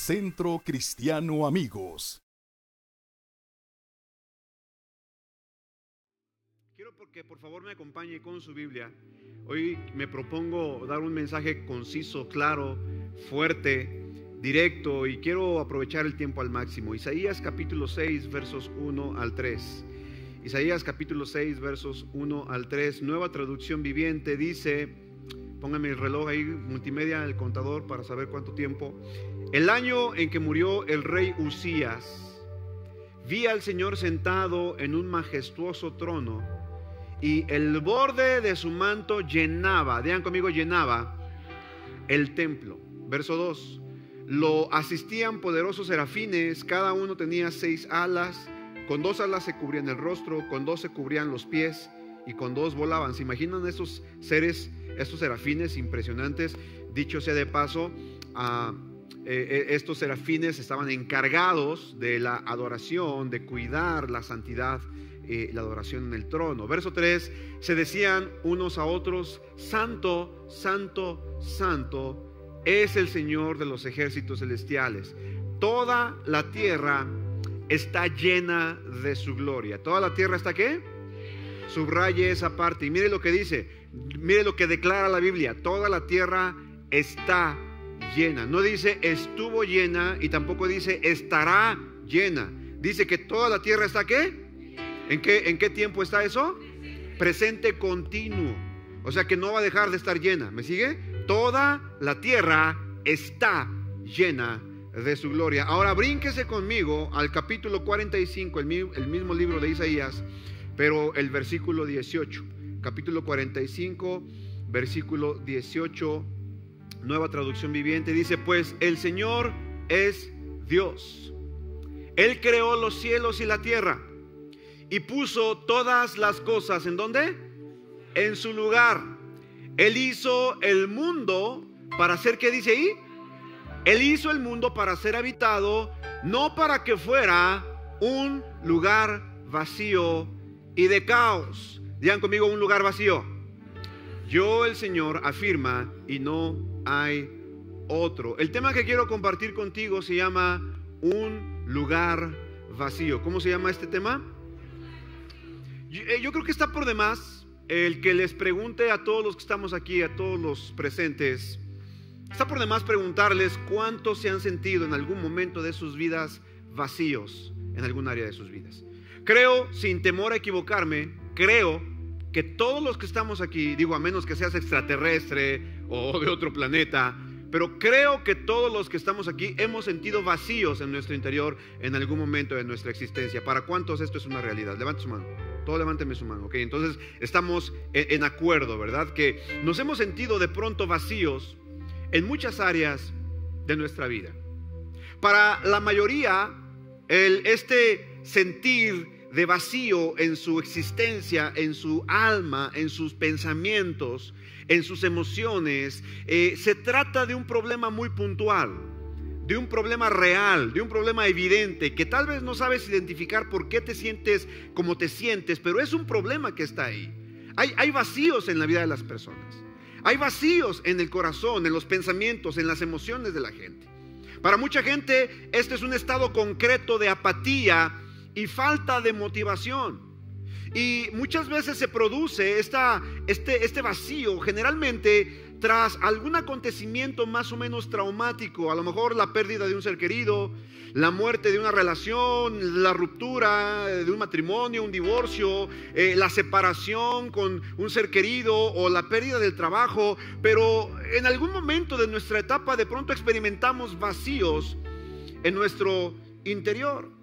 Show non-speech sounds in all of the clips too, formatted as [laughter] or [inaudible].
Centro Cristiano Amigos. Quiero porque por favor me acompañe con su Biblia. Hoy me propongo dar un mensaje conciso, claro, fuerte, directo y quiero aprovechar el tiempo al máximo. Isaías capítulo 6 versos 1 al 3. Isaías capítulo 6 versos 1 al 3, nueva traducción viviente, dice, póngame el reloj ahí, multimedia, el contador para saber cuánto tiempo. El año en que murió el rey Usías, vi al Señor sentado en un majestuoso trono y el borde de su manto llenaba, digan conmigo, llenaba el templo. Verso 2. Lo asistían poderosos serafines, cada uno tenía seis alas, con dos alas se cubrían el rostro, con dos se cubrían los pies y con dos volaban. ¿Se imaginan esos seres, estos serafines impresionantes? Dicho sea de paso, a eh, estos serafines estaban encargados de la adoración, de cuidar la santidad, eh, la adoración en el trono. Verso 3, se decían unos a otros, Santo, Santo, Santo es el Señor de los ejércitos celestiales. Toda la tierra está llena de su gloria. ¿Toda la tierra está qué? Subraye esa parte y mire lo que dice, mire lo que declara la Biblia, toda la tierra está llena. No dice estuvo llena y tampoco dice estará llena. Dice que toda la tierra está qué? ¿En qué, en qué tiempo está eso? Presente continuo. O sea que no va a dejar de estar llena. ¿Me sigue? Toda la tierra está llena de su gloria. Ahora brínquese conmigo al capítulo 45, el, el mismo libro de Isaías, pero el versículo 18. Capítulo 45, versículo 18 nueva traducción viviente, dice, pues el Señor es Dios. Él creó los cielos y la tierra y puso todas las cosas en donde? En su lugar. Él hizo el mundo para hacer, ¿qué dice ahí? Él hizo el mundo para ser habitado, no para que fuera un lugar vacío y de caos. Digan conmigo un lugar vacío. Yo el Señor afirma y no hay otro. El tema que quiero compartir contigo se llama un lugar vacío. ¿Cómo se llama este tema? Yo, eh, yo, creo que está por demás el que les pregunte a todos los que estamos aquí, a todos los presentes, está por demás preguntarles cuántos se han sentido en algún momento de sus vidas vacíos en algún área de sus vidas. Creo, sin temor a equivocarme, creo que todos los que estamos aquí, digo a menos que seas extraterrestre o [laughs] de otro planeta, pero creo que todos los que estamos aquí hemos sentido vacíos en nuestro interior en algún momento de nuestra existencia. ¿Para cuántos esto es una realidad? Levante su mano. Todo levánteme su mano, ¿ok? Entonces estamos en, acuerdo, ¿verdad? Que nos hemos sentido de pronto vacíos en muchas áreas de nuestra vida. Para la mayoría, el, este sentir de vacío en su existencia, en su alma, en sus pensamientos, en sus emociones, eh, se trata de un problema muy puntual, de un problema real, de un problema evidente, que tal vez no sabes identificar por qué te sientes como te sientes, pero es un problema que está ahí. Hay, hay vacíos en la vida de las personas. Hay vacíos en el corazón, en los pensamientos, en las emociones de la gente. Para mucha gente este es un estado concreto de apatía y falta de motivación. Y muchas veces se produce esta, este, este vacío, generalmente tras algún acontecimiento más o menos traumático, a lo mejor la pérdida de un ser querido, la muerte de una relación, la ruptura de un matrimonio, un divorcio, eh, la separación con un ser querido o la pérdida del trabajo, pero en algún momento de nuestra etapa de pronto experimentamos vacíos en nuestro interior.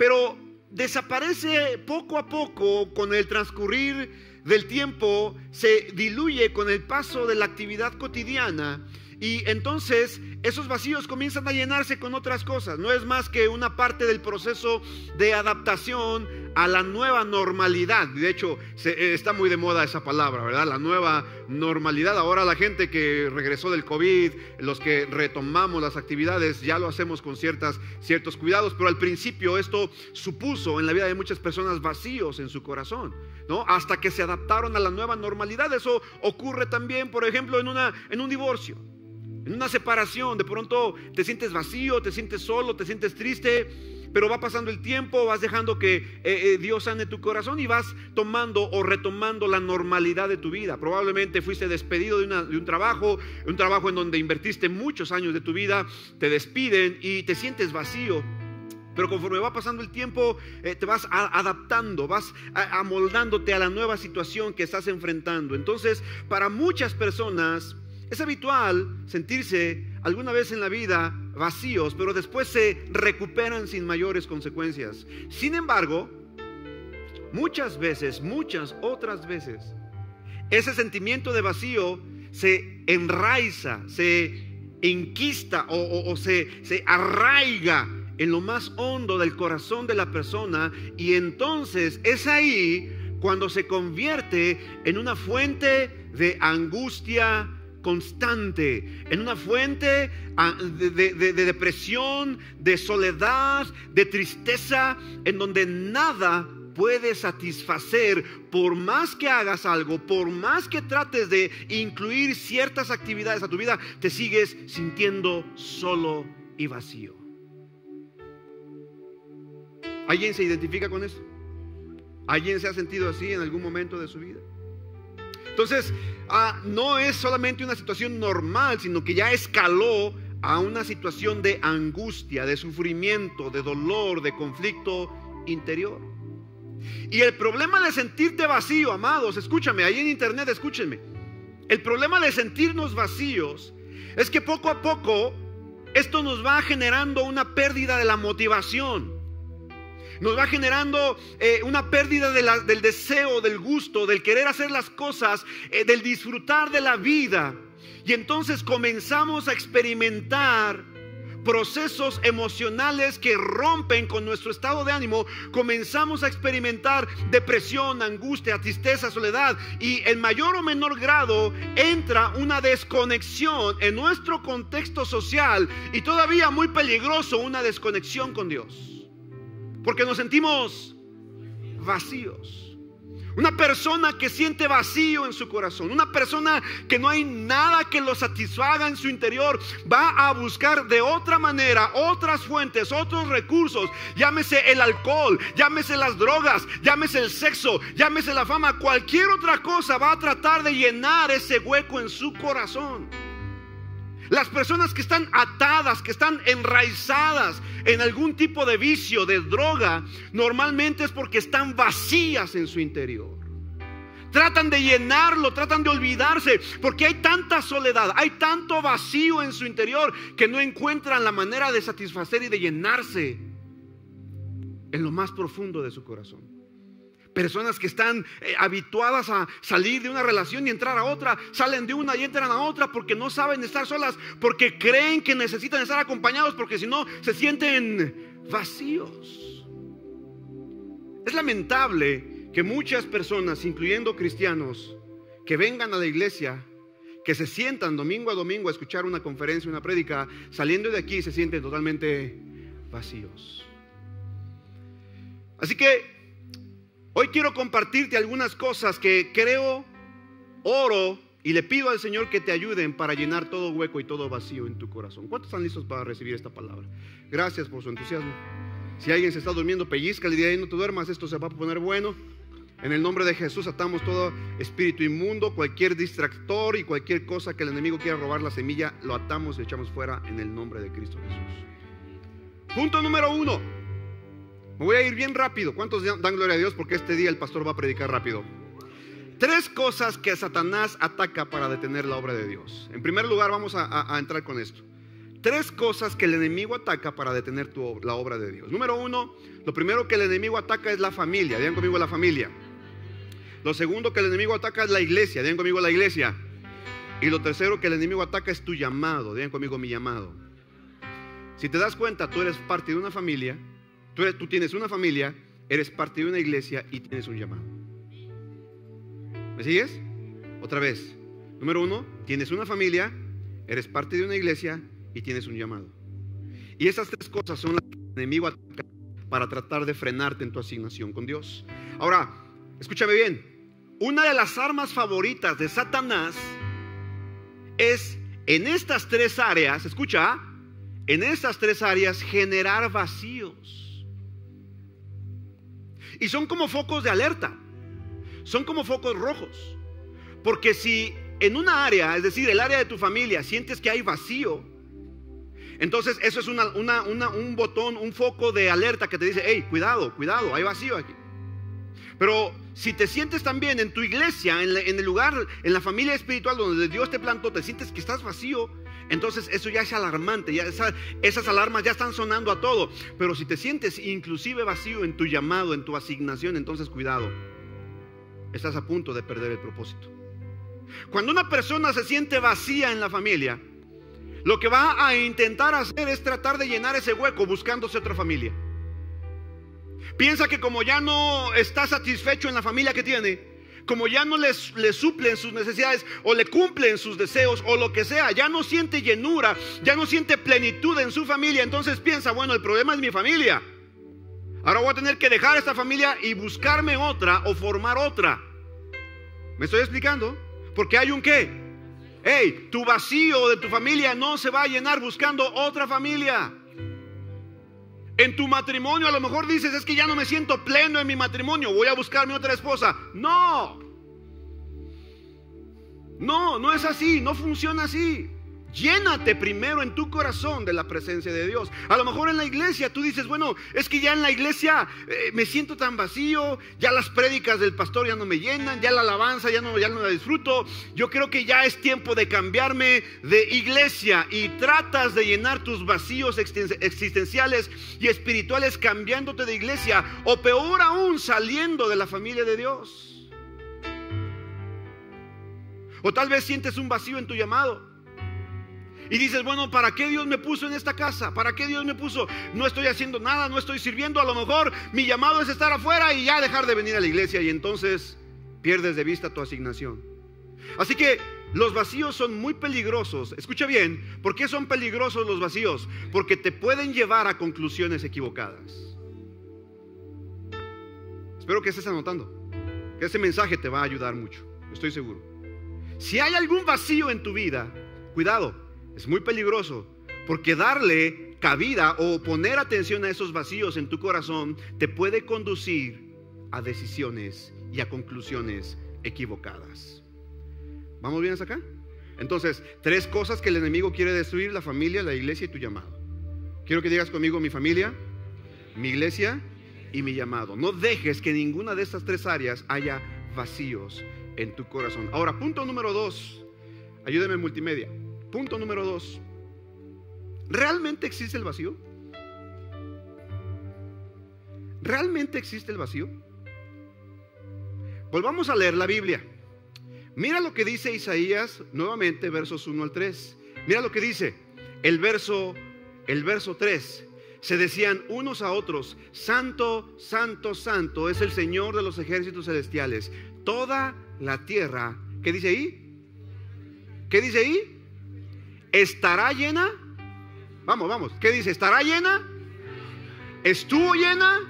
Pero desaparece poco a poco con el transcurrir del tiempo, se diluye con el paso de la actividad cotidiana y entonces esos vacíos comienzan a llenarse con otras cosas. No es más que una parte del proceso de adaptación a la nueva normalidad. De hecho, se, está muy de moda esa palabra, ¿verdad? La nueva normalidad. Ahora la gente que regresó del COVID, los que retomamos las actividades, ya lo hacemos con ciertos cuidados, pero al principio esto supuso en la vida de muchas personas vacíos en su corazón, ¿no? Hasta que se adaptaron a la nueva normalidad. Eso ocurre también, por ejemplo, en un divorcio. En una separación, de pronto te sientes vacío, te sientes solo, te sientes triste, pero va pasando el tiempo, vas dejando que eh, eh, Dios sane tu corazón y vas tomando o retomando la normalidad de tu vida. Probablemente fuiste despedido de, un trabajo, un trabajo en donde invertiste muchos años de tu vida, te despiden y te sientes vacío. Pero conforme va pasando el tiempo, eh, te vas adaptando, vas amoldándote a la nueva situación que estás enfrentando. Entonces, para muchas personas es habitual sentirse alguna vez en la vida vacíos, pero después se recuperan sin mayores consecuencias. Sin embargo, muchas veces, muchas otras veces, ese sentimiento de vacío se enraiza, se enquista o, se, se arraiga en lo más hondo del corazón de la persona y entonces es ahí cuando se convierte en una fuente de angustia, constante, en una fuente ah, de, depresión, de soledad, de tristeza, en donde nada puede satisfacer por más que hagas algo, por más que trates de incluir ciertas actividades a tu vida, te sigues sintiendo solo y vacío. ¿Alguien se identifica con eso? ¿Alguien se ha sentido así en algún momento de su vida? Entonces, ah, no es solamente una situación normal, sino que ya escaló a una situación de angustia, de sufrimiento, de dolor, de conflicto interior. Y el problema de sentirte vacío, amados, escúchame, ahí en internet escúchenme. El problema de sentirnos vacíos es que poco a poco esto nos va generando una pérdida de la motivación nos va generando eh, una pérdida del deseo, del gusto, del querer hacer las cosas, eh, del disfrutar de la vida. Y entonces comenzamos a experimentar procesos emocionales que rompen con nuestro estado de ánimo, comenzamos a experimentar depresión, angustia, tristeza, soledad y en mayor o menor grado entra una desconexión en nuestro contexto social y todavía muy peligroso una desconexión con Dios. Porque nos sentimos vacíos. Una persona que siente vacío en su corazón, una persona que no hay nada que lo satisfaga en su interior, va a buscar de otra manera otras fuentes, otros recursos, llámese el alcohol, llámese las drogas, llámese el sexo, llámese la fama, cualquier otra cosa va a tratar de llenar ese hueco en su corazón. Las personas que están atadas, que están enraizadas en algún tipo de vicio, de droga, normalmente es porque están vacías en su interior. Tratan de llenarlo, tratan de olvidarse, porque hay tanta soledad, hay tanto vacío en su interior que no encuentran la manera de satisfacer y de llenarse en lo más profundo de su corazón. Personas que están eh, habituadas a salir de una relación y entrar a otra, salen de una y entran a otra porque no saben estar solas, porque creen que necesitan estar acompañados, porque si no se sienten vacíos. Es lamentable que muchas personas, incluyendo cristianos, que vengan a la iglesia, que se sientan domingo a domingo a escuchar una conferencia, una prédica, saliendo de aquí se sienten totalmente vacíos. Así que Hoy quiero compartirte algunas cosas que creo, oro y le pido al Señor que te ayuden para llenar todo hueco y todo vacío en tu corazón. ¿Cuántos están listos para recibir esta palabra? Gracias por su entusiasmo. Si alguien se está durmiendo, pellizca el día de no te duermas, esto se va a poner bueno. En el nombre de Jesús atamos todo espíritu inmundo, cualquier distractor y cualquier cosa que el enemigo quiera robar la semilla, lo atamos y echamos fuera en el nombre de Cristo Jesús. Punto número uno. Me voy a ir bien rápido. ¿Cuántos dan gloria a Dios? Porque este día el pastor va a predicar rápido. Tres cosas que Satanás ataca para detener la obra de Dios. En primer lugar, vamos a, entrar con esto. Tres cosas que el enemigo ataca para detener la obra de Dios. Número uno, lo primero que el enemigo ataca es la familia. Digan conmigo la familia. Lo segundo que el enemigo ataca es la iglesia. Digan conmigo la iglesia. Y lo tercero que el enemigo ataca es tu llamado. Digan conmigo mi llamado. Si te das cuenta, tú eres parte de una familia Tú, tienes una familia, eres parte de una iglesia y tienes un llamado. ¿Me sigues? Otra vez. Número uno, tienes una familia, eres parte de una iglesia y tienes un llamado. Y esas tres cosas son las que el enemigo ataca para tratar de frenarte en tu asignación con Dios. Ahora, escúchame bien. Una de las armas favoritas de Satanás es en estas tres áreas, escucha, en estas tres áreas generar vacíos. Y son como focos de alerta, son como focos rojos. Porque si en una área, es decir, el área de tu familia, sientes que hay vacío, entonces eso es un botón, un foco de alerta que te dice, hey, cuidado, cuidado, hay vacío aquí. Pero si te sientes también en tu iglesia, en, el lugar, en la familia espiritual donde Dios te plantó, te sientes que estás vacío, entonces eso ya es alarmante, ya esas alarmas ya están sonando a todo. Pero si te sientes inclusive vacío en tu llamado, en tu asignación, entonces cuidado, estás a punto de perder el propósito. Cuando una persona se siente vacía en la familia, lo que va a intentar hacer es tratar de llenar ese hueco buscándose otra familia. Piensa que como ya no está satisfecho en la familia que tiene, como ya no le, le suplen sus necesidades o le cumplen sus deseos o lo que sea, ya no siente llenura, ya no siente plenitud en su familia, entonces piensa, bueno, el problema es mi familia. Ahora voy a tener que dejar esta familia y buscarme otra o formar otra. ¿Me estoy explicando? Porque hay un qué. Hey, tu vacío de tu familia no se va a llenar buscando otra familia. En tu matrimonio a lo mejor dices, es que ya no me siento pleno en mi matrimonio, voy a buscarme otra esposa. No. No, no es así, no funciona así. Llénate primero en tu corazón de la presencia de Dios. A lo mejor en la iglesia tú dices, bueno, es que ya en la iglesia eh, me siento tan vacío, ya las prédicas del pastor ya no me llenan, ya la alabanza ya no, ya no la disfruto. Yo creo que ya es tiempo de cambiarme de iglesia y tratas de llenar tus vacíos existenciales y espirituales cambiándote de iglesia o peor aún saliendo de la familia de Dios. O tal vez sientes un vacío en tu llamado. Y dices, bueno, ¿para qué Dios me puso en esta casa? ¿Para qué Dios me puso? No estoy haciendo nada, no estoy sirviendo. A lo mejor mi llamado es estar afuera y ya dejar de venir a la iglesia. Y entonces pierdes de vista tu asignación. Así que los vacíos son muy peligrosos. Escucha bien, ¿por qué son peligrosos los vacíos? Porque te pueden llevar a conclusiones equivocadas. Espero que estés anotando. Que ese mensaje te va a ayudar mucho. Estoy seguro. Si hay algún vacío en tu vida, cuidado, es muy peligroso porque darle cabida o poner atención a esos vacíos en tu corazón te puede conducir a decisiones y a conclusiones equivocadas. ¿Vamos bien hasta acá? Entonces, tres cosas que el enemigo quiere destruir, la familia, la iglesia y tu llamado. Quiero que digas conmigo mi familia, mi iglesia y mi llamado. No dejes que ninguna de estas tres áreas haya vacíos en tu corazón. Ahora, punto número dos. Ayúdeme en multimedia. Punto número dos. ¿Realmente existe el vacío? ¿Realmente existe el vacío? Volvamos a leer la Biblia. Mira lo que dice Isaías nuevamente, versos 1 al 3. Mira lo que dice el verso, el verso 3. Se decían unos a otros, Santo, Santo, Santo es el Señor de los ejércitos celestiales. Toda la tierra, ¿qué dice ahí? ¿Qué dice ahí? ¿Estará llena? Vamos, vamos. ¿Qué dice? ¿Estará llena? ¿Estuvo llena?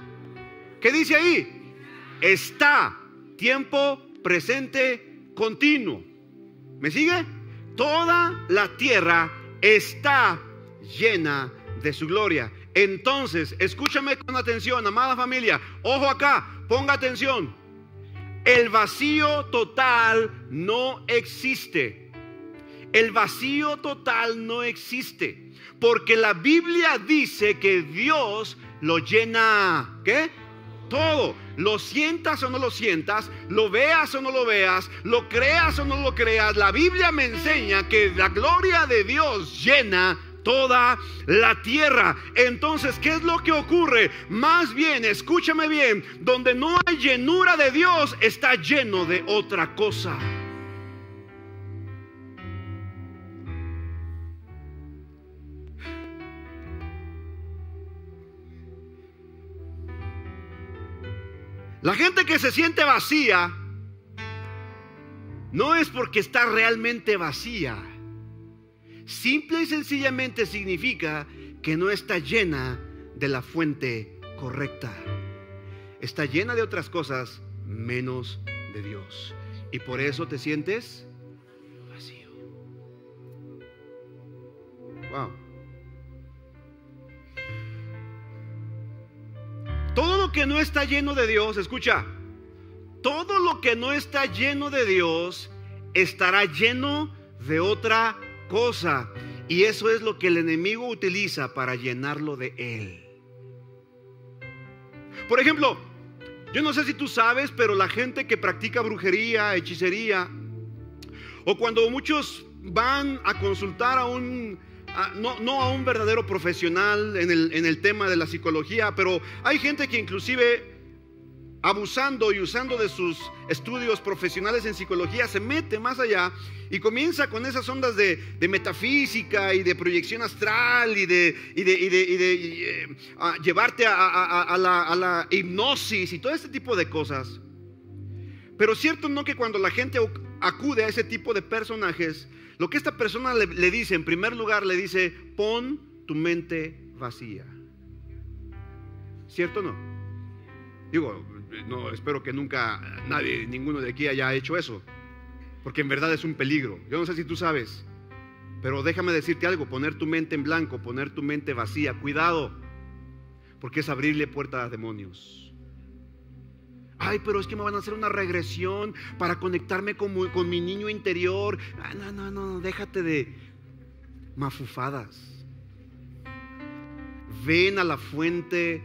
¿Qué dice ahí? Está. Tiempo presente continuo. ¿Me sigue? Toda la tierra está llena de su gloria. Entonces, escúchame con atención, amada familia. Ojo acá, ponga atención. El vacío total no existe. El vacío total no existe, porque la Biblia dice que Dios lo llena, ¿qué? Todo. Lo sientas o no lo sientas, lo veas o no lo veas, lo creas o no lo creas. La Biblia me enseña que la gloria de Dios llena toda la tierra. Entonces, ¿qué es lo que ocurre? Más bien, escúchame bien, donde no hay llenura de Dios, está lleno de otra cosa. La gente que se siente vacía no es porque está realmente vacía. Simple y sencillamente significa que no está llena de la fuente correcta. Está llena de otras cosas menos de Dios. Y por eso te sientes vacío. Wow. Todo lo que no está lleno de Dios, escucha, todo lo que no está lleno de Dios estará lleno de otra cosa. Y eso es lo que el enemigo utiliza para llenarlo de él. Por ejemplo, yo no sé si tú sabes, pero la gente que practica brujería, hechicería, o cuando muchos van a consultar a un no, a un verdadero profesional en el, tema de la psicología, pero hay gente que inclusive abusando y usando de sus estudios profesionales en psicología, se mete más allá y comienza con esas ondas de, metafísica y de proyección astral y de, llevarte a, la, a, la, hipnosis y todo este tipo de cosas. Pero cierto no que cuando la gente acude a ese tipo de personajes, lo que esta persona le, dice, en primer lugar, le dice, pon tu mente vacía. ¿Cierto o no? Digo, no, espero que nunca nadie, ninguno de aquí haya hecho eso, porque en verdad es un peligro. Yo no sé si tú sabes, pero déjame decirte algo, poner tu mente en blanco, poner tu mente vacía, cuidado, porque es abrirle puerta a demonios. Ay, pero es que me van a hacer una regresión para conectarme con, mi niño interior. Ah, no, no, no, déjate de mafufadas. Ven a la fuente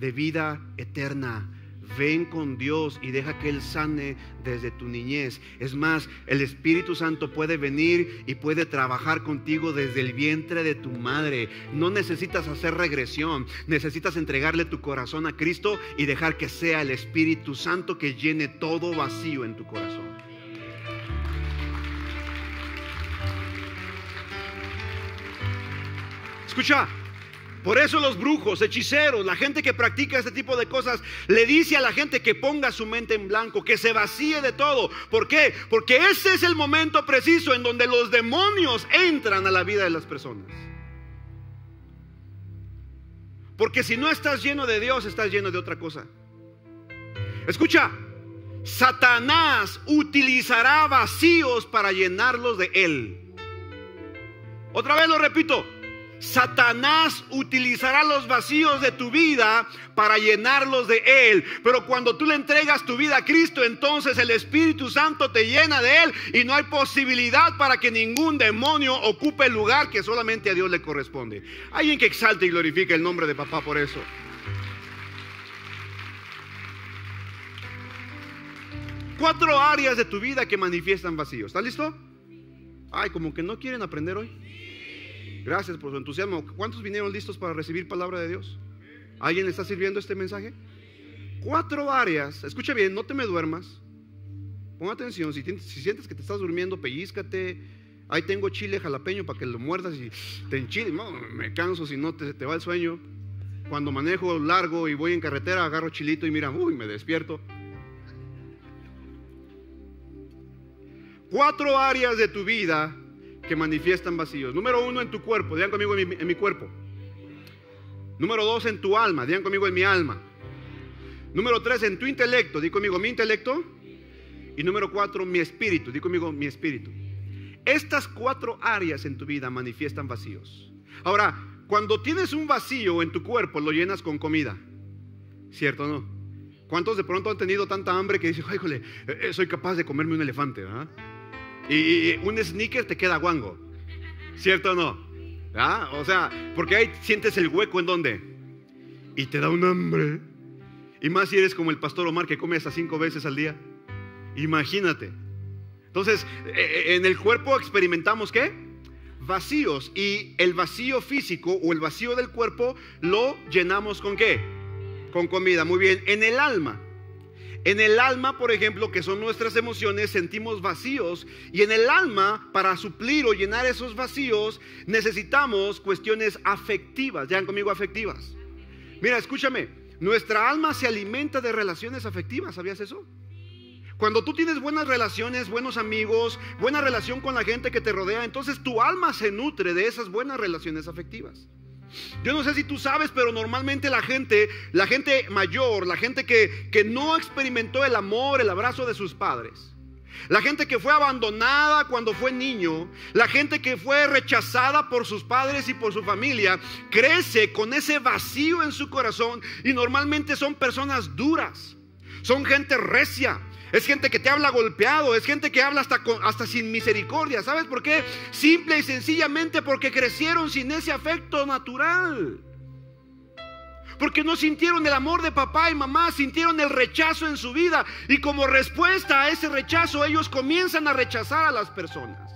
de vida eterna. Ven con Dios y deja que Él sane desde tu niñez. Es más, el Espíritu Santo puede venir y puede trabajar contigo desde el vientre de tu madre. No necesitas hacer regresión, necesitas entregarle tu corazón a Cristo y dejar que sea el Espíritu Santo que llene todo vacío en tu corazón. Escucha, por eso los brujos, hechiceros, la gente que practica este tipo de cosas, le dice a la gente que ponga su mente en blanco, que se vacíe de todo. ¿Por qué? Porque ese es el momento preciso en donde los demonios entran a la vida de las personas. Porque si no estás lleno de Dios, estás lleno de otra cosa. Escucha, Satanás utilizará vacíos para llenarlos de él. Otra vez lo repito, Satanás utilizará los vacíos de tu vida para llenarlos de Él. Pero cuando tú le entregas tu vida a Cristo, entonces el Espíritu Santo te llena de Él y no hay posibilidad para que ningún demonio ocupe el lugar que solamente a Dios le corresponde. Alguien que exalte y glorifique el nombre de papá por eso. Cuatro áreas de tu vida que manifiestan vacíos. ¿Estás listo? Ay, como que no quieren aprender hoy. Gracias por su entusiasmo. ¿Cuántos vinieron listos para recibir palabra de Dios? ¿Alguien le está sirviendo este mensaje? Cuatro áreas. Escucha bien, no te me duermas. Pon atención. Si, sientes que te estás durmiendo, pellizcate. Ahí tengo chile jalapeño para que lo muerdas y te enchile. No, me canso si no te, te va el sueño. Cuando manejo largo y voy en carretera, agarro chilito y mira, uy, me despierto. Cuatro áreas de tu vida que manifiestan vacíos. Número uno, en tu cuerpo. Digan conmigo en mi, cuerpo. Número dos, en tu alma. Digan conmigo en mi alma. Número tres, en tu intelecto. Digan conmigo mi intelecto. Y número cuatro, mi espíritu. Digan conmigo mi espíritu. Estas cuatro áreas en tu vida manifiestan vacíos. Ahora, cuando tienes un vacío en tu cuerpo, lo llenas con comida. ¿Cierto o no? ¿Cuántos de pronto han tenido tanta hambre que dicen, híjole, eh, soy capaz de comerme un elefante? ¿verdad? Y, un sneaker te queda guango. ¿Cierto o no? ¿Ah? O sea, porque ahí sientes el hueco en donde. Y te da un hambre. Y más si eres como el pastor Omar que come hasta cinco veces al día. Imagínate. Entonces, eh, eh, en el cuerpo experimentamos qué? Vacíos. Y el vacío físico o el vacío del cuerpo lo llenamos con qué? Con comida. Muy bien. En el alma en el alma, por ejemplo, que son nuestras emociones, sentimos vacíos. Y en el alma, para suplir o llenar esos vacíos, necesitamos cuestiones afectivas. ¿Ya conmigo afectivas? Mira, escúchame. Nuestra alma se alimenta de relaciones afectivas. ¿Sabías eso? Cuando tú tienes buenas relaciones, buenos amigos, buena relación con la gente que te rodea, entonces tu alma se nutre de esas buenas relaciones afectivas. Yo no sé si tú sabes, pero normalmente la gente, la gente mayor, la gente que, que no experimentó el amor, el abrazo de sus padres, La gente que fue abandonada cuando fue niño, la gente que fue rechazada por sus padres y por su familia, crece con ese vacío en su corazón y normalmente son personas duras, son gente recia, es gente que te habla golpeado, es gente que habla hasta, hasta sin misericordia. ¿Sabes por qué? Simple y sencillamente porque crecieron sin ese afecto natural. Porque no sintieron el amor de papá y mamá, sintieron el rechazo en su vida. Y como respuesta a ese rechazo, ellos comienzan a rechazar a las personas.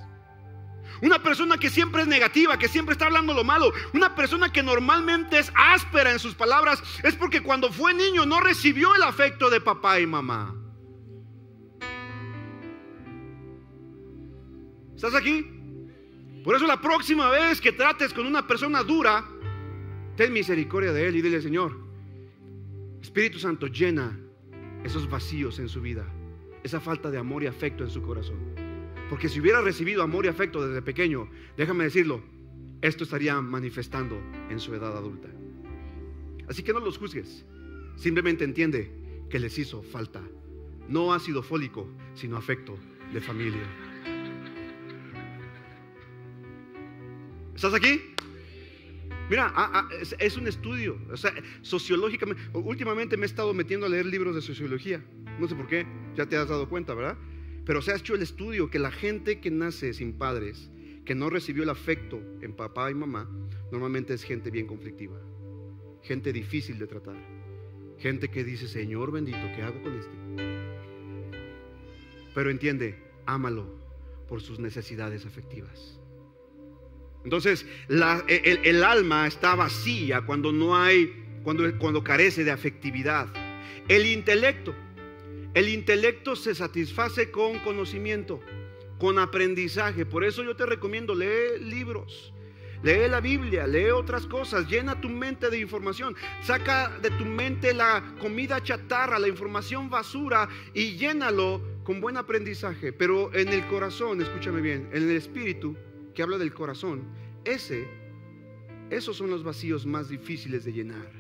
Una persona que siempre es negativa, que siempre está hablando lo malo, una persona que normalmente es áspera en sus palabras, es porque cuando fue niño no recibió el afecto de papá y mamá. ¿Estás aquí? Por eso la próxima vez que trates con una persona dura, ten misericordia de él y dile, Señor, Espíritu Santo llena esos vacíos en su vida, esa falta de amor y afecto en su corazón. Porque si hubiera recibido amor y afecto desde pequeño, déjame decirlo, esto estaría manifestando en su edad adulta. Así que no los juzgues, simplemente entiende que les hizo falta, no ácido fólico, sino afecto de familia. ¿Estás aquí? Mira, ah, ah, es, un estudio, o sea, sociológicamente. Últimamente me he estado metiendo a leer libros de sociología. No sé por qué, ya te has dado cuenta, ¿verdad? Pero se ha hecho el estudio que la gente que nace sin padres, que no recibió el afecto en papá y mamá, normalmente es gente bien conflictiva, gente difícil de tratar, gente que dice, Señor bendito, ¿qué hago con este? Pero entiende, ámalo por sus necesidades afectivas. Entonces, el, alma está vacía cuando no hay, cuando, cuando carece de afectividad. El intelecto, el intelecto se satisface con conocimiento, con aprendizaje. Por eso yo te recomiendo, lee libros. Lee la Biblia, lee otras cosas, llena tu mente de información, saca de tu mente la comida chatarra, la información basura y llénalo con buen aprendizaje. Pero en el corazón, escúchame bien, en el espíritu, que habla del corazón, ese, esos son los vacíos más difíciles de llenar.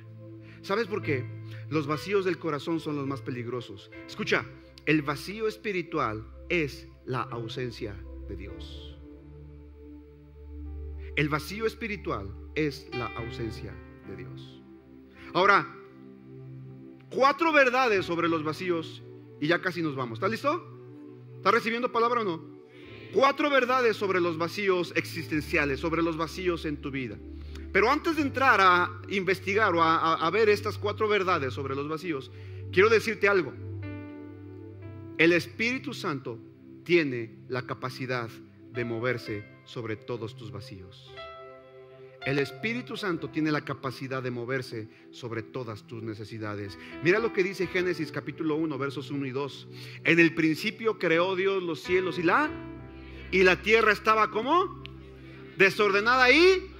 ¿Sabes por qué? Los vacíos del corazón son los más peligrosos. Escucha, el vacío espiritual es la ausencia de Dios. El vacío espiritual es la ausencia de Dios. Ahora, cuatro verdades sobre los vacíos y ya casi nos vamos. ¿Está listo? ¿Está recibiendo palabra o no? Cuatro verdades sobre los vacíos existenciales, sobre los vacíos en tu vida. Pero antes de entrar a investigar o a, ver estas cuatro verdades sobre los vacíos, quiero decirte algo. El Espíritu Santo tiene la capacidad de moverse sobre todos tus vacíos. El Espíritu Santo tiene la capacidad de moverse sobre todas tus necesidades. Mira lo que dice Génesis capítulo 1, versos 1 y 2. En el principio creó Dios los cielos y la y la tierra estaba como desordenada ahí.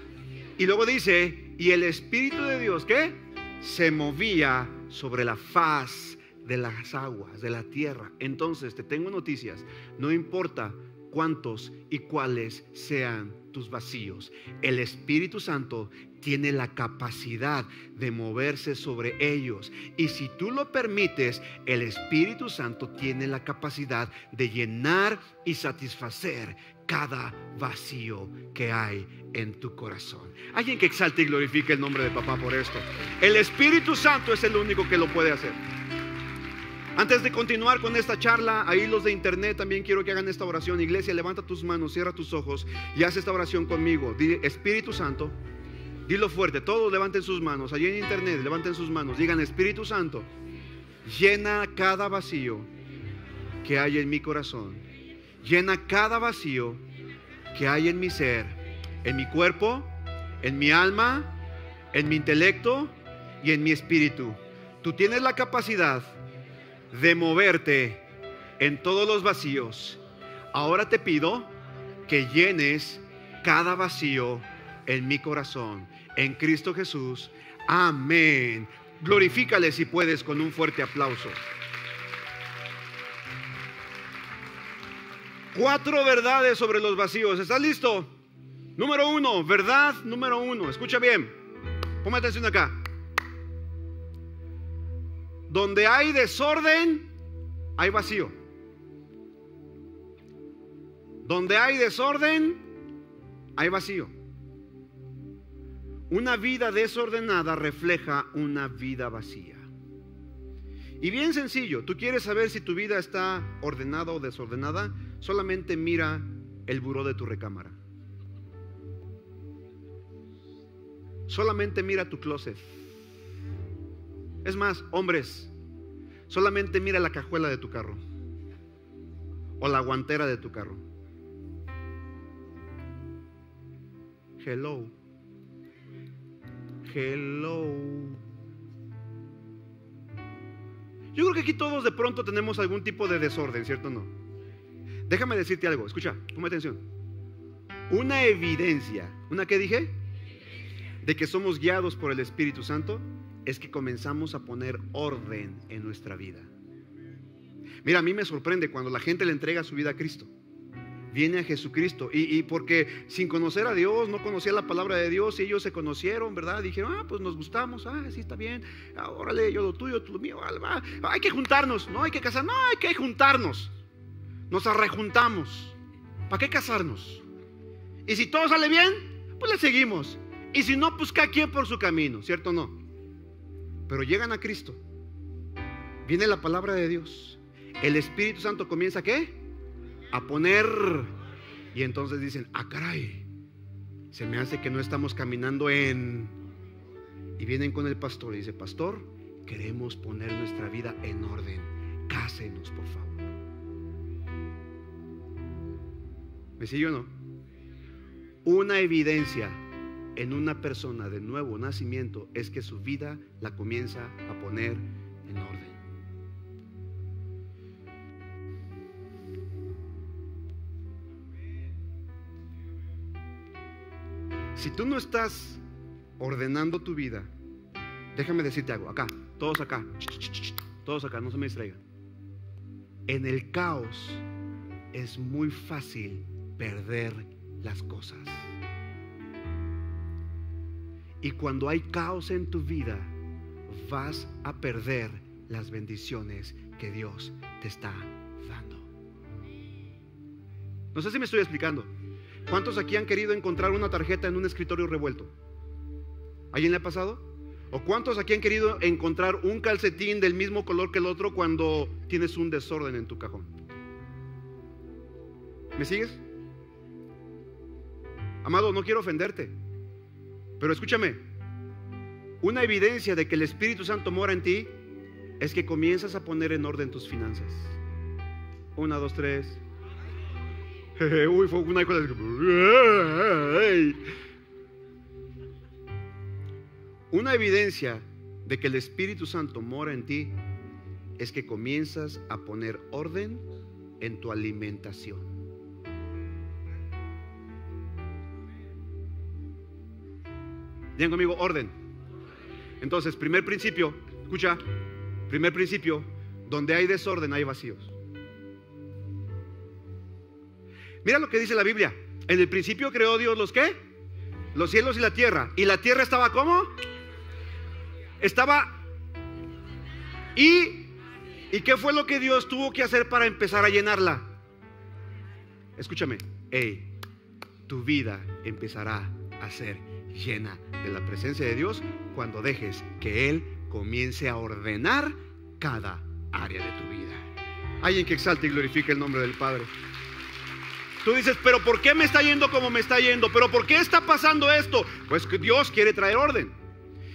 Y luego dice, y el Espíritu de Dios, ¿qué? Se movía sobre la faz de las aguas, de la tierra. Entonces, te tengo noticias, no importa cuántos y cuáles sean tus vacíos. El Espíritu Santo tiene la capacidad de moverse sobre ellos. Y si tú lo permites, el Espíritu Santo tiene la capacidad de llenar y satisfacer cada vacío que hay en tu corazón. Alguien que exalte y glorifique el nombre de papá por esto. El Espíritu Santo es el único que lo puede hacer. Antes de continuar con esta charla, ahí los de internet también quiero que hagan esta oración. Iglesia, levanta tus manos, cierra tus ojos y haz esta oración conmigo. Dile, Espíritu Santo, dilo fuerte, todos levanten sus manos. Allí en internet, levanten sus manos. Digan, Espíritu Santo, llena cada vacío que hay en mi corazón. Llena cada vacío que hay en mi ser, en mi cuerpo, en mi alma, en mi intelecto y en mi espíritu. Tú tienes la capacidad de moverte en todos los vacíos. Ahora te pido que llenes cada vacío en mi corazón, en Cristo Jesús. Amén. Glorifícale si puedes con un fuerte aplauso. Cuatro verdades sobre los vacíos. ¿Estás listo? Número uno, verdad número uno. Escucha bien. Ponme atención acá. Donde hay desorden, hay vacío. Donde hay desorden, hay vacío. Una vida desordenada refleja una vida vacía. Y bien sencillo, tú quieres saber si tu vida está ordenada o desordenada, solamente mira el buró de tu recámara. Solamente mira tu closet. Es más, hombres, solamente mira la cajuela de tu carro o la guantera de tu carro. Hello. Hello. Yo creo que aquí todos de pronto tenemos algún tipo de desorden, ¿cierto o no? Déjame decirte algo, escucha, ponme atención. Una evidencia, ¿una qué dije? De que somos guiados por el Espíritu Santo es que comenzamos a poner orden en nuestra vida. Mira, a mí me sorprende cuando la gente le entrega su vida a Cristo. Viene a Jesucristo. Y, porque sin conocer a Dios, no conocía la palabra de Dios, y ellos se conocieron, ¿verdad? Dijeron, ah, pues nos gustamos, ah, sí está bien, ah, órale, yo lo tuyo, tú lo mío, ah, hay que juntarnos, no hay que casar, no hay que juntarnos. Nos arrejuntamos. ¿Para qué casarnos? Y si todo sale bien, pues le seguimos. Y si no, pues cada quien por su camino, ¿cierto o no? Pero llegan a Cristo. Viene la palabra de Dios. El Espíritu Santo comienza qué? A poner. Y entonces dicen, ah, caray. Se me hace que no estamos caminando en... Y vienen con el pastor y dice, pastor, queremos poner nuestra vida en orden. Cásenos, por favor. ¿Me sigue o no? Una evidencia en una persona de nuevo nacimiento es que su vida la comienza a poner en orden. Si tú no estás ordenando tu vida, déjame decirte algo, acá, todos acá, todos acá, no se me distraigan. En el caos es muy fácil perder las cosas. Y cuando hay caos en tu vida, vas a perder las bendiciones que Dios te está dando. No sé si me estoy explicando. ¿Cuántos aquí han querido encontrar una tarjeta en un escritorio revuelto? ¿Alguien le ha pasado? ¿O cuántos aquí han querido encontrar un calcetín del mismo color que el otro cuando tienes un desorden en tu cajón? ¿Me sigues? Amado, no quiero ofenderte. Pero escúchame, una evidencia de que el Espíritu Santo mora en ti es que comienzas a poner en orden tus finanzas. Una, dos, tres. [laughs] Uy, fue una cosa. Una evidencia de que el Espíritu Santo mora en ti es que comienzas a poner orden en tu alimentación. Digan conmigo, orden. Entonces, primer principio, escucha, primer principio, donde hay desorden hay vacíos. Mira lo que dice la Biblia. En el principio creó Dios los qué? Los cielos y la tierra. ¿Y la tierra estaba cómo? Estaba... ¿Y, ¿Y qué fue lo que Dios tuvo que hacer para empezar a llenarla? Escúchame, hey, tu vida empezará a ser llena de la presencia de Dios cuando dejes que Él comience a ordenar cada área de tu vida. Alguien que exalte y glorifique el nombre del Padre. Tú dices, pero ¿por qué me está yendo como me está yendo? ¿Pero por qué está pasando esto? Pues que Dios quiere traer orden.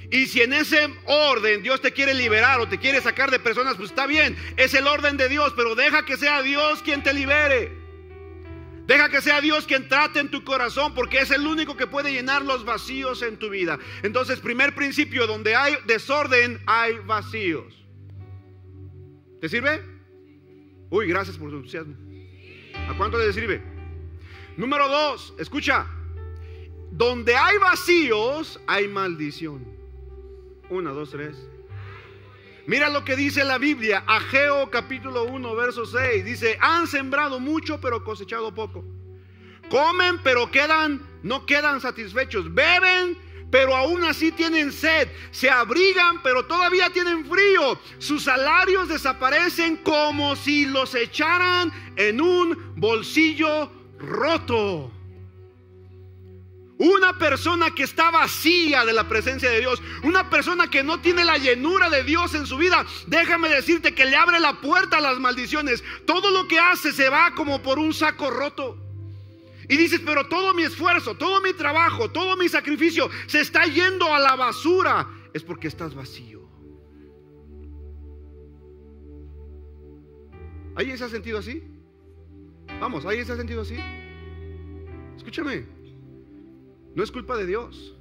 Y si en ese orden Dios te quiere liberar o te quiere sacar de personas, pues está bien, es el orden de Dios, pero deja que sea Dios quien te libere. Deja que sea Dios quien trate en tu corazón porque es el único que puede llenar los vacíos en tu vida. Entonces, primer principio, donde hay desorden, hay vacíos. ¿Te sirve? Uy, gracias por tu entusiasmo. ¿A cuánto le sirve? Número dos, escucha. Donde hay vacíos, hay maldición. Una, dos, tres. Mira lo que dice la Biblia, Ageo capítulo 1, verso 6. Dice, han sembrado mucho pero cosechado poco. Comen pero quedan, no quedan satisfechos. Beben pero aún así tienen sed. Se abrigan pero todavía tienen frío. Sus salarios desaparecen como si los echaran en un bolsillo roto. Una persona que está vacía de la presencia de Dios, una persona que no tiene la llenura de Dios en su vida, déjame decirte que le abre la puerta a las maldiciones. Todo lo que hace se va como por un saco roto. Y dices, pero todo mi esfuerzo, todo mi trabajo, todo mi sacrificio se está yendo a la basura. Es porque estás vacío. ¿Alguien se ha sentido así? Vamos, ¿alguien se ha sentido así? Escúchame. No es culpa de Dios.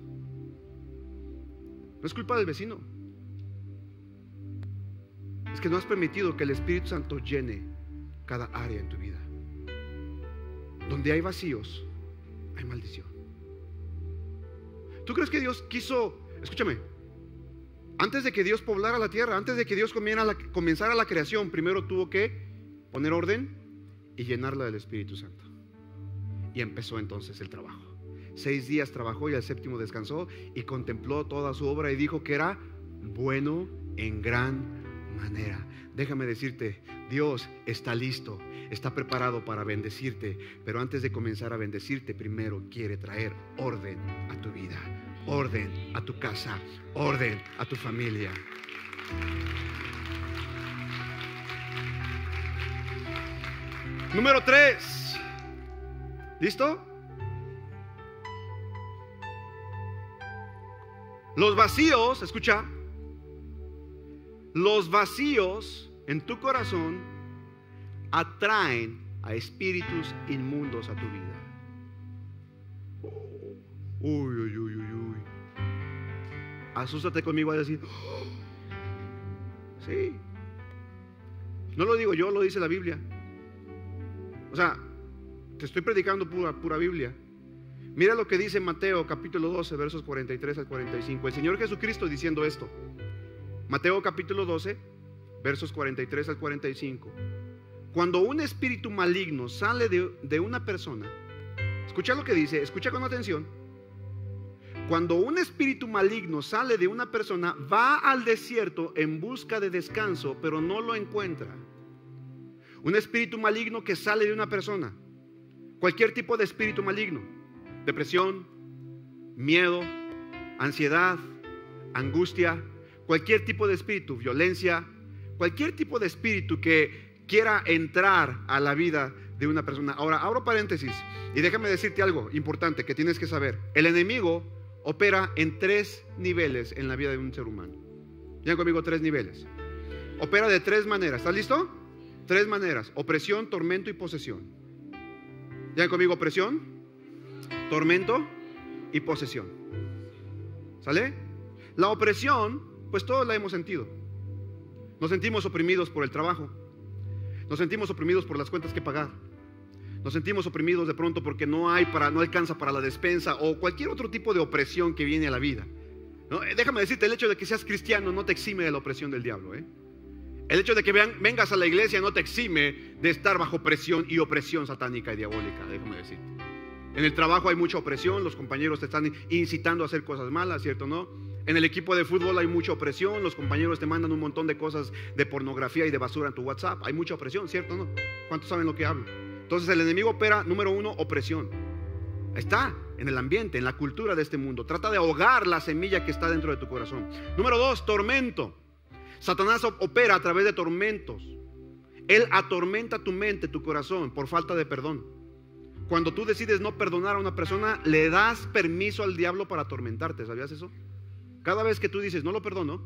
No es culpa del vecino. Es que no has permitido que el Espíritu Santo llene cada área en tu vida. Donde hay vacíos, hay maldición. ¿Tú crees que Dios quiso, escúchame, antes de que Dios poblara la tierra, antes de que Dios comenzara la creación, primero tuvo que poner orden y llenarla del Espíritu Santo. Y empezó entonces el trabajo. Seis días trabajó y al séptimo descansó y contempló toda su obra y dijo que era bueno en gran manera. Déjame decirte, Dios está listo, está preparado para bendecirte, pero antes de comenzar a bendecirte, primero quiere traer orden a tu vida, orden a tu casa, orden a tu familia. Número tres. ¿Listo? Los vacíos, escucha, los vacíos en tu corazón atraen a espíritus inmundos a tu vida. Uy, uy, uy, uy, uy. Asústate conmigo a decir, [gasps] sí. No lo digo yo, lo dice la Biblia. O sea, te estoy predicando pura, pura Biblia. Mira lo que dice Mateo capítulo 12, versos 43 al 45. El Señor Jesucristo diciendo esto. Mateo capítulo 12, versos 43 al 45. Cuando un espíritu maligno sale de, de una persona, escucha lo que dice, escucha con atención. Cuando un espíritu maligno sale de una persona, va al desierto en busca de descanso, pero no lo encuentra. Un espíritu maligno que sale de una persona, cualquier tipo de espíritu maligno, depresión, miedo, ansiedad, angustia, cualquier tipo de espíritu, violencia, cualquier tipo de espíritu que quiera entrar a la vida de una persona. Ahora, abro paréntesis y déjame decirte algo importante que tienes que saber. El enemigo opera en tres niveles en la vida de un ser humano. Ya conmigo tres niveles. Opera de tres maneras. ¿Estás listo? Tres maneras. Opresión, tormento y posesión. ¿Ya conmigo opresión? Tormento y posesión. ¿Sale? La opresión, pues todos la hemos sentido. Nos sentimos oprimidos por el trabajo. Nos sentimos oprimidos por las cuentas que pagar. Nos sentimos oprimidos de pronto porque no hay para, no alcanza para la despensa o cualquier otro tipo de opresión que viene a la vida. ¿No? Eh, déjame decirte, el hecho de que seas cristiano no te exime de la opresión del diablo. ¿eh? El hecho de que vengas a la iglesia no te exime de estar bajo presión y opresión satánica y diabólica. Déjame decirte. En el trabajo hay mucha opresión, los compañeros te están incitando a hacer cosas malas, ¿cierto? ¿No? En el equipo de fútbol hay mucha opresión, los compañeros te mandan un montón de cosas de pornografía y de basura en tu WhatsApp. Hay mucha opresión, ¿cierto? ¿No? ¿Cuántos saben lo que hablo? Entonces el enemigo opera, número uno, opresión. Está en el ambiente, en la cultura de este mundo. Trata de ahogar la semilla que está dentro de tu corazón. Número dos, tormento. Satanás opera a través de tormentos. Él atormenta tu mente, tu corazón, por falta de perdón. Cuando tú decides no perdonar a una persona, le das permiso al diablo para atormentarte. ¿Sabías eso? Cada vez que tú dices, no lo perdono,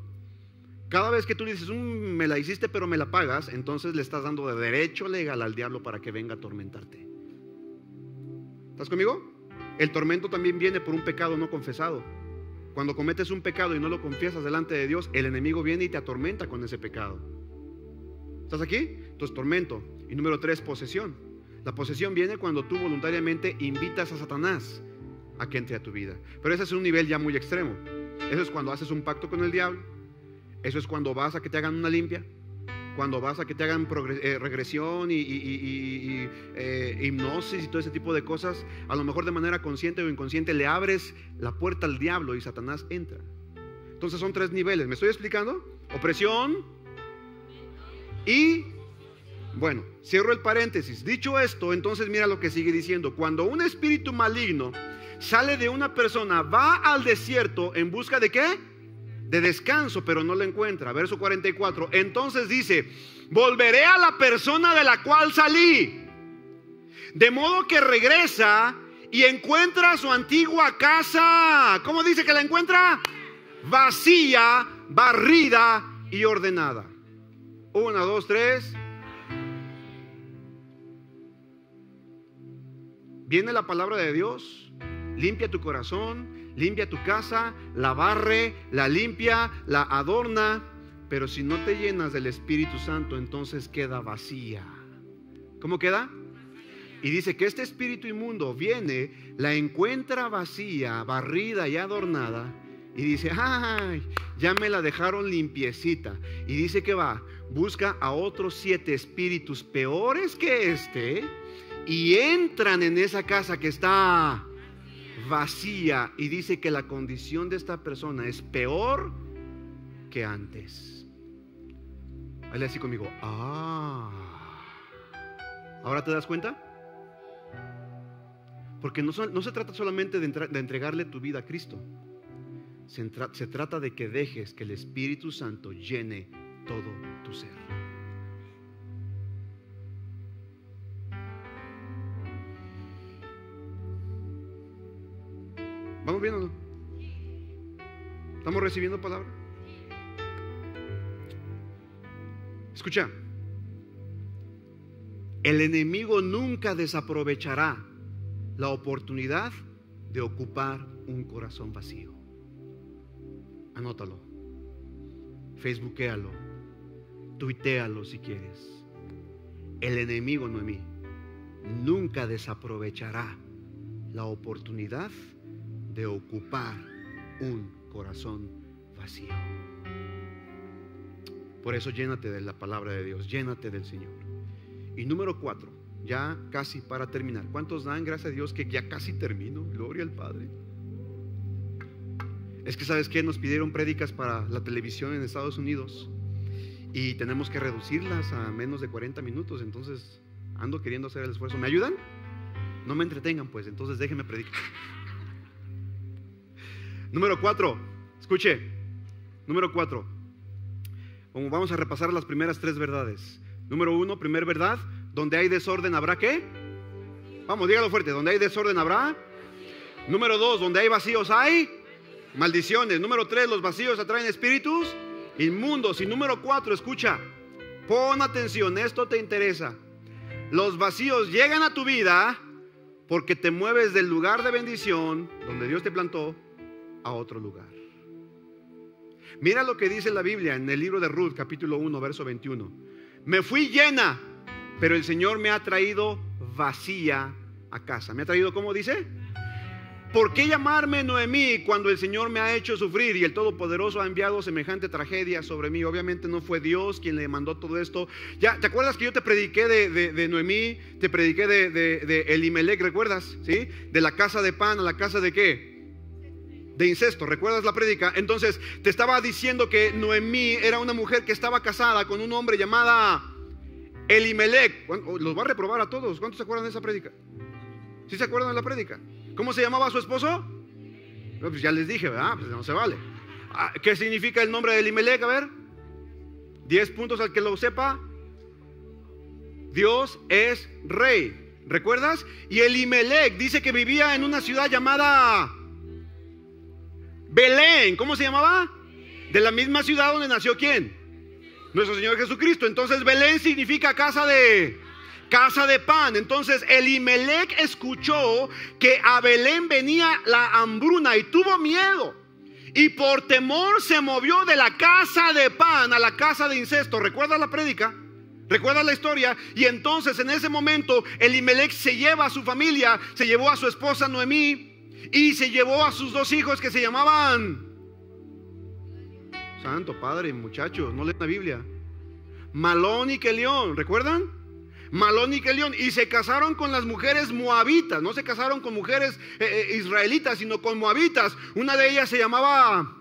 cada vez que tú dices, mm, me la hiciste pero me la pagas, entonces le estás dando de derecho legal al diablo para que venga a atormentarte. ¿Estás conmigo? El tormento también viene por un pecado no confesado. Cuando cometes un pecado y no lo confiesas delante de Dios, el enemigo viene y te atormenta con ese pecado. ¿Estás aquí? Entonces, tormento. Y número tres, posesión. La posesión viene cuando tú voluntariamente invitas a Satanás a que entre a tu vida. Pero ese es un nivel ya muy extremo. Eso es cuando haces un pacto con el diablo. Eso es cuando vas a que te hagan una limpia. Cuando vas a que te hagan eh, regresión y, eh, hipnosis y todo ese tipo de cosas, a lo mejor de manera consciente o inconsciente le abres la puerta al diablo y Satanás entra. Entonces son tres niveles. ¿Me estoy explicando? Opresión y Bueno, cierro el paréntesis. Dicho esto, entonces mira lo que sigue diciendo. Cuando un espíritu maligno sale de una persona, va al desierto en busca de qué? De descanso, pero no lo encuentra. Verso 44. Entonces dice, volveré a la persona de la cual salí. De modo que regresa y encuentra su antigua casa. ¿Cómo dice que la encuentra? Vacía, barrida y ordenada. Una, dos, tres. Viene la palabra de Dios, limpia tu corazón, limpia tu casa, la barre, la limpia, la adorna, pero si no te llenas del Espíritu Santo, entonces queda vacía. ¿Cómo queda? Y dice que este espíritu inmundo viene, la encuentra vacía, barrida y adornada. Y dice, ay, ya me la dejaron limpiecita. Y dice que va, busca a otros siete espíritus peores que este. Y entran en esa casa que está vacía. Y dice que la condición de esta persona es peor que antes. Así conmigo, ah. ¿Ahora te das cuenta? Porque no, se trata solamente de, entregarle tu vida a Cristo. Se trata de que dejes que el Espíritu Santo llene todo tu ser. ¿Vamos viendo? No? ¿Estamos recibiendo palabra? Escucha, el enemigo nunca desaprovechará la oportunidad de ocupar un corazón vacío. Anótalo, facebookéalo, tuitealo si quieres. El enemigo, Noemí, nunca desaprovechará la oportunidad de ocupar un corazón vacío. Por eso llénate de la palabra de Dios, llénate del Señor. Y número cuatro, ya casi para terminar. ¿Cuántos dan gracias a Dios que ya casi termino? Gloria al Padre. Es que sabes que nos pidieron prédicas para la televisión en Estados Unidos y tenemos que reducirlas a menos de 40 minutos, entonces ando queriendo hacer el esfuerzo. ¿Me ayudan? No me entretengan, pues, entonces déjenme predicar. Número cuatro, escuche. Número cuatro. Vamos a repasar las primeras tres verdades. Número uno, primer verdad, donde hay desorden habrá qué? Vamos, dígalo fuerte, donde hay desorden habrá. Número dos, donde hay vacíos hay maldiciones. Número tres, los vacíos atraen espíritus inmundos. Y número cuatro, escucha, pon atención, esto te interesa. Los vacíos llegan a tu vida porque te mueves del lugar de bendición, donde Dios te plantó, a otro lugar. Mira lo que dice la Biblia en el libro de Ruth, capítulo 1, verso 21. Me fui llena pero el Señor me ha traído vacía a casa. ¿Me ha traído, cómo dice? ¿Por qué llamarme Noemí cuando el Señor me ha hecho sufrir y el Todopoderoso ha enviado semejante tragedia sobre mí? Obviamente no fue Dios quien le mandó todo esto. Ya, ¿te acuerdas que yo te prediqué de, Noemí? Te prediqué de, de, Elimelech, ¿recuerdas? ¿Sí? De la casa de pan a la casa de qué? De incesto, ¿recuerdas la prédica? Entonces te estaba diciendo que Noemí era una mujer que estaba casada con un hombre llamada Elimelech, los va a reprobar a todos. ¿Cuántos se acuerdan de esa prédica? ¿Sí se acuerdan de la prédica? ¿Cómo se llamaba su esposo? Pues ya les dije, ¿verdad? Pues no se vale. Ah, ¿Qué significa el nombre de Elimelech? A ver. Diez puntos al que lo sepa. Dios es rey. ¿Recuerdas? Y Elimelech dice que vivía en una ciudad llamada Belén. ¿Cómo se llamaba? De la misma ciudad donde nació quién? nuestro Señor Jesucristo. Entonces Belén significa casa de casa de pan. Entonces Elimelech escuchó que a Belén venía la hambruna y tuvo miedo. Y por temor se movió de la casa de pan a la casa de incesto. ¿Recuerda la prédica? ¿Recuerda la historia? Y entonces en ese momento Elimelech se lleva a su familia, se llevó a su esposa Noemí y se llevó a sus dos hijos que se llamaban Santo Padre, muchachos, no leen la Biblia. Malón y Kelión, ¿recuerdan? Malón y Kelión. Y se casaron con las mujeres moabitas. No se casaron con mujeres eh, eh, israelitas, sino con moabitas. Una de ellas se llamaba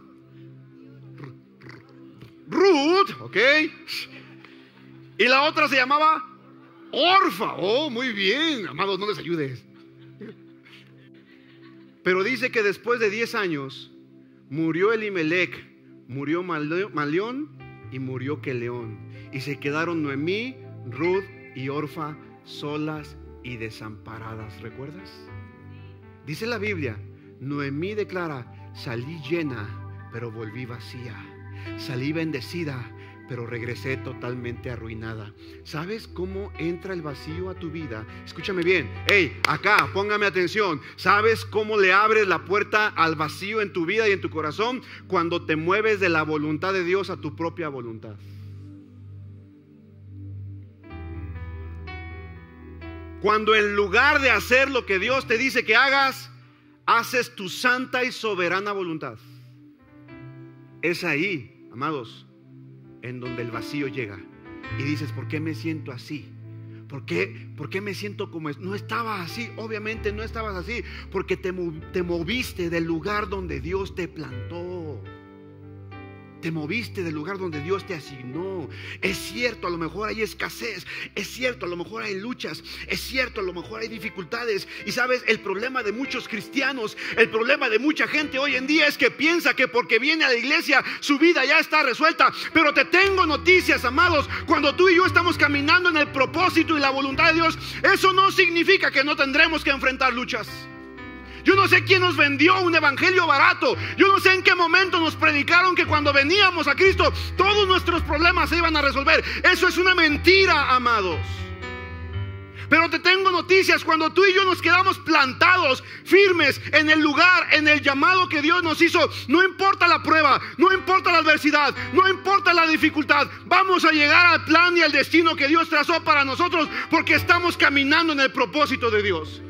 Ruth, ¿ok? Y la otra se llamaba Orfa, oh, muy bien, amados, no les ayudes. Pero dice que después de 10 años murió Elimelech, murió Maleón y murió Keleón. Y se quedaron Noemí, Ruth y Orfa solas y desamparadas. ¿Recuerdas? Dice la Biblia, Noemí declara, salí llena, pero volví vacía. Salí bendecida, pero regresé totalmente arruinada. ¿Sabes cómo entra el vacío a tu vida? Escúchame bien. Hey, acá, póngame atención. ¿Sabes cómo le abres la puerta al vacío en tu vida y en tu corazón? Cuando te mueves de la voluntad de Dios a tu propia voluntad. Cuando en lugar de hacer lo que Dios te dice que hagas, haces tu santa y soberana voluntad. Es ahí, amados, en donde el vacío llega. Y dices, ¿por qué me siento así? ¿Por qué, ¿Por qué me siento como es? No estaba así, obviamente no estabas así, porque te, te moviste del lugar donde Dios te plantó. Te moviste del lugar donde Dios te asignó. Es cierto, a lo mejor hay escasez. Es cierto, a lo mejor hay luchas. Es cierto, a lo mejor hay dificultades. Y sabes, el problema de muchos cristianos, el problema de mucha gente hoy en día es que piensa que porque viene a la iglesia su vida ya está resuelta. Pero te tengo noticias, amados. Cuando tú y yo estamos caminando en el propósito y la voluntad de Dios, eso no significa que no tendremos que enfrentar luchas. Yo no sé quién nos vendió un evangelio barato. Yo no sé en qué momento nos predicaron que cuando veníamos a Cristo todos nuestros problemas se iban a resolver. Eso es una mentira, amados. Pero te tengo noticias, cuando tú y yo nos quedamos plantados, firmes en el lugar, en el llamado que Dios nos hizo, no importa la prueba, no importa la adversidad, no importa la dificultad, vamos a llegar al plan y al destino que Dios trazó para nosotros porque estamos caminando en el propósito de Dios.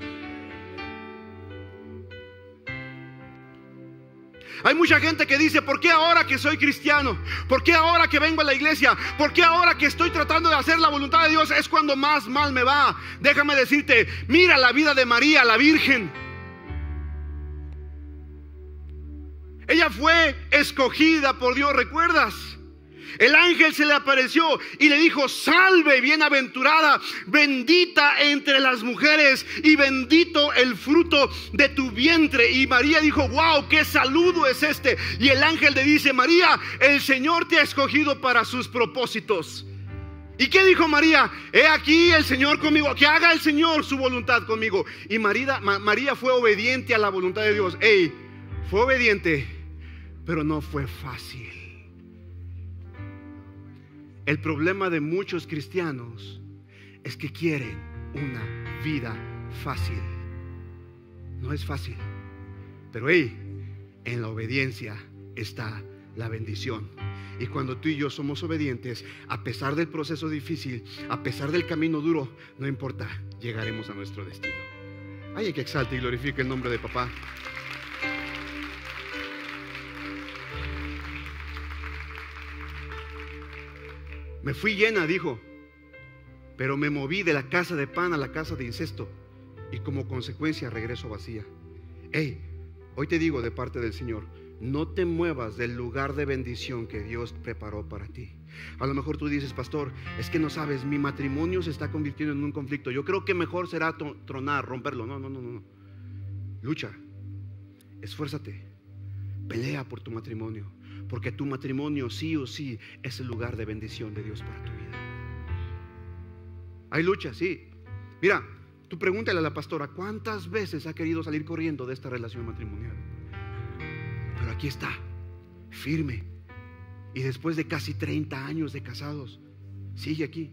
Hay mucha gente que dice, ¿por qué ahora que soy cristiano? ¿Por qué ahora que vengo a la iglesia? ¿Por qué ahora que estoy tratando de hacer la voluntad de Dios es cuando más mal me va? Déjame decirte, mira la vida de María, la Virgen. Ella fue escogida por Dios, ¿recuerdas? El ángel se le apareció y le dijo, salve, bienaventurada, bendita entre las mujeres y bendito el fruto de tu vientre. Y María dijo, wow, qué saludo es este. Y el ángel le dice, María, el Señor te ha escogido para sus propósitos. ¿Y qué dijo María? He aquí el Señor conmigo, que haga el Señor su voluntad conmigo. Y María, María fue obediente a la voluntad de Dios. Ey, fue obediente, pero no fue fácil. El problema de muchos cristianos es que quieren una vida fácil. No es fácil. Pero hey, en la obediencia está la bendición. Y cuando tú y yo somos obedientes, a pesar del proceso difícil, a pesar del camino duro, no importa, llegaremos a nuestro destino. Hay que exalte y glorifique el nombre de papá. Me fui llena, dijo, pero me moví de la casa de pan a la casa de incesto y como consecuencia regreso vacía. Hey, hoy te digo de parte del Señor, no te muevas del lugar de bendición que Dios preparó para ti. A lo mejor tú dices, pastor, es que no sabes, mi matrimonio se está convirtiendo en un conflicto. Yo creo que mejor será tronar, romperlo. No, no, no, no. Lucha, esfuérzate, pelea por tu matrimonio. Porque tu matrimonio sí o sí es el lugar de bendición de Dios para tu vida. Hay lucha, sí. Mira, tú pregúntale a la pastora, ¿cuántas veces ha querido salir corriendo de esta relación matrimonial? Pero aquí está, firme. Y después de casi 30 años de casados, sigue aquí.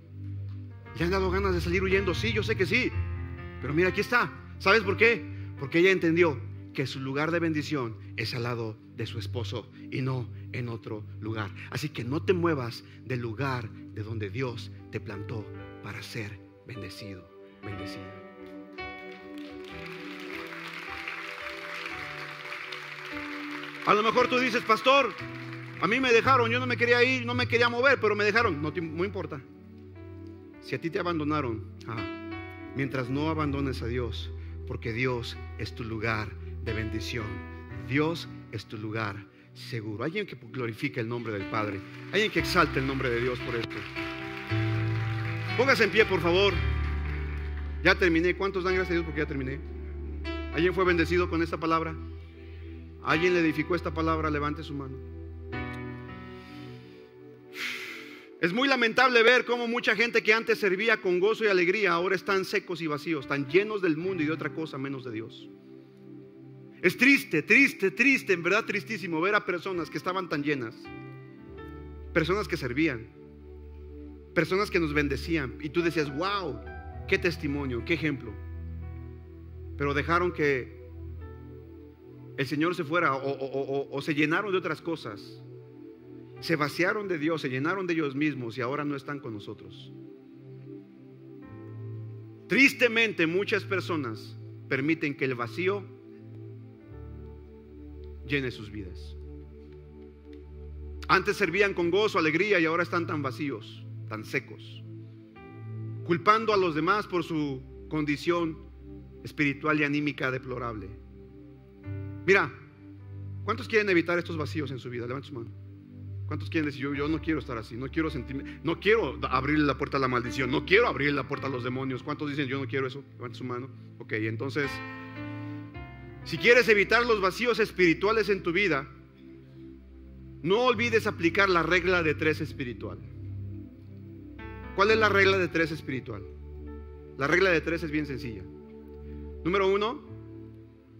¿Le han dado ganas de salir huyendo? Sí, yo sé que sí. Pero mira, aquí está. ¿Sabes por qué? Porque ella entendió que su lugar de bendición es al lado de su esposo y no en otro lugar. Así que no te muevas del lugar de donde Dios te plantó para ser bendecido, bendecido. A lo mejor tú dices, pastor, a mí me dejaron, yo no me quería ir, no me quería mover, pero me dejaron. No, no importa. Si a ti te abandonaron, ah, mientras no abandones a Dios, porque Dios es tu lugar de bendición. Dios es tu lugar seguro. Alguien que glorifique el nombre del Padre. Alguien que exalte el nombre de Dios por esto. Póngase en pie, por favor. Ya terminé. ¿Cuántos dan gracias a Dios porque ya terminé? ¿Alguien fue bendecido con esta palabra? ¿Alguien le edificó esta palabra? Levante su mano. Es muy lamentable ver cómo mucha gente que antes servía con gozo y alegría ahora están secos y vacíos, están llenos del mundo y de otra cosa menos de Dios. Es triste, triste, triste, en verdad tristísimo ver a personas que estaban tan llenas, personas que servían, personas que nos bendecían y tú decías, wow, qué testimonio, qué ejemplo. Pero dejaron que el Señor se fuera o, se llenaron de otras cosas se vaciaron de Dios, se llenaron de ellos mismos y ahora no están con nosotros. Tristemente muchas personas permiten que el vacío llene sus vidas. Antes servían con gozo, alegría y ahora están tan vacíos, tan secos, culpando a los demás por su condición espiritual y anímica deplorable. Mira, ¿cuántos quieren evitar estos vacíos en su vida? Levanta su mano. ¿Cuántos quieren decir, yo, no quiero estar así, no quiero sentirme, no quiero abrirle la puerta a la maldición, no quiero abrirle la puerta a los demonios? ¿Cuántos dicen, yo no quiero eso? Levante su mano. Ok, entonces, si quieres evitar los vacíos espirituales en tu vida, no olvides aplicar la regla de tres espiritual. ¿Cuál es la regla de tres espiritual? La regla de tres es bien sencilla. Número uno,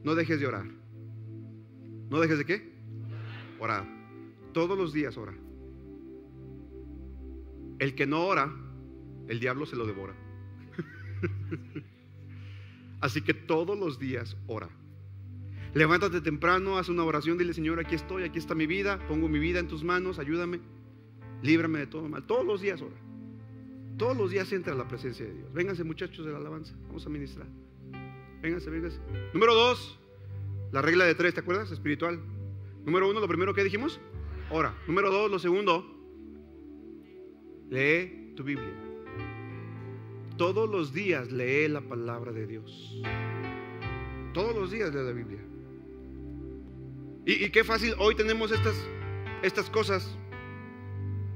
no dejes de orar. ¿No dejes de qué? Orar. Todos los días ora. El que no ora, el diablo se lo devora. [laughs] Así que todos los días ora. Levántate temprano, haz una oración, dile Señor, aquí estoy, aquí está mi vida, pongo mi vida en tus manos, ayúdame, líbrame de todo mal. Todos los días ora. Todos los días entra la presencia de Dios. Vénganse muchachos de la alabanza, vamos a ministrar. Vénganse, vénganse. Número dos, la regla de tres, ¿te acuerdas? Espiritual. Número uno, lo primero que dijimos, Ora. Número dos, lo segundo, lee tu Biblia. Todos los días lee la palabra de Dios. Todos los días lee la Biblia. Y, qué fácil, hoy tenemos estas, estas cosas.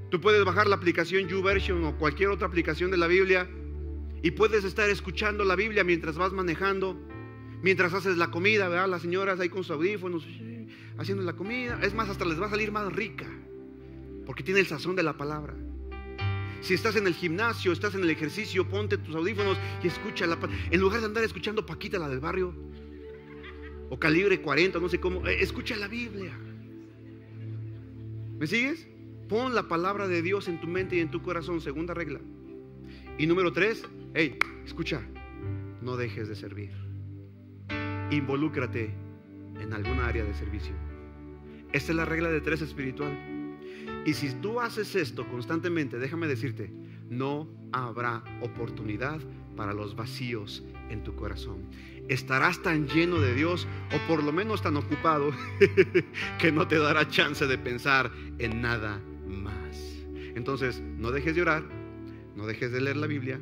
Tú puedes bajar la aplicación YouVersion o cualquier otra aplicación de la Biblia y puedes estar escuchando la Biblia mientras vas manejando, mientras haces la comida, ¿verdad? Las señoras ahí con sus audífonos haciendo la comida. Es más, hasta les va a salir más rica, porque tiene el sazón de la palabra. Si estás en el gimnasio, estás en el ejercicio, ponte tus audífonos y escucha la En lugar de andar escuchando Paquita, la del barrio, o calibre 40, no sé cómo, eh, escucha la Biblia. ¿Me sigues? Pon la palabra de Dios en tu mente y en tu corazón, segunda regla. Y número tres, hey, escucha, no dejes de servir. Involúcrate en alguna área de servicio. Esta es la regla de tres espiritual. Y si tú haces esto constantemente, déjame decirte, no habrá oportunidad para los vacíos en tu corazón. Estarás tan lleno de Dios o por lo menos tan ocupado [laughs] que no te dará chance de pensar en nada más. Entonces, no dejes de orar, no dejes de leer la Biblia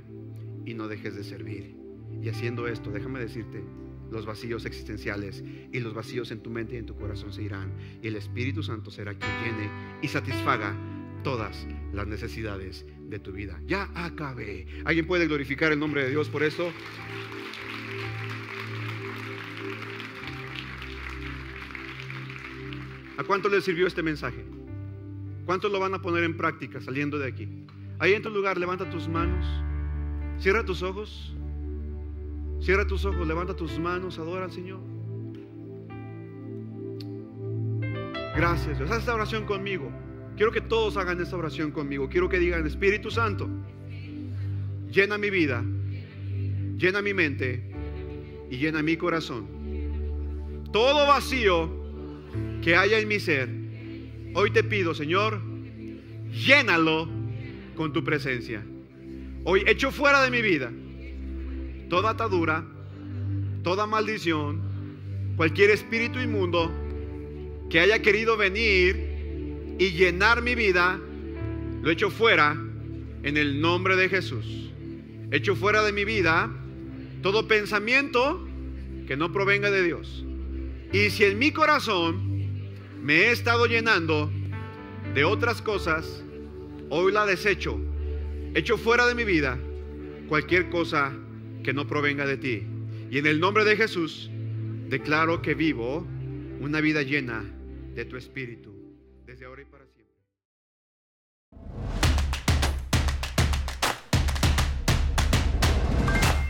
y no dejes de servir. Y haciendo esto, déjame decirte, los vacíos existenciales y los vacíos en tu mente y en tu corazón se irán. Y el Espíritu Santo será quien llene y satisfaga todas las necesidades de tu vida. Ya acabé. ¿Alguien puede glorificar el nombre de Dios por eso? ¿A cuánto le sirvió este mensaje? ¿Cuántos lo van a poner en práctica saliendo de aquí? Ahí en tu lugar, levanta tus manos, cierra tus ojos. Cierra tus ojos, levanta tus manos, adora al Señor. Gracias Dios. Haz esta oración conmigo. Quiero que todos hagan esta oración conmigo. Quiero que digan, Espíritu Santo, llena mi vida, llena mi mente y llena mi corazón. Todo vacío que haya en mi ser, hoy te pido, Señor, llénalo con tu presencia. Hoy echo fuera de mi vida toda atadura, toda maldición, cualquier espíritu inmundo que haya querido venir y llenar mi vida, lo echo fuera en el nombre de Jesús. Echo fuera de mi vida todo pensamiento que no provenga de Dios. Y si en mi corazón me he estado llenando de otras cosas, hoy la desecho. Echo fuera de mi vida cualquier cosa que no provenga de ti. Y en el nombre de Jesús, declaro que vivo una vida llena de tu espíritu, desde ahora y para siempre.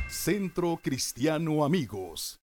Centro Cristiano Amigos.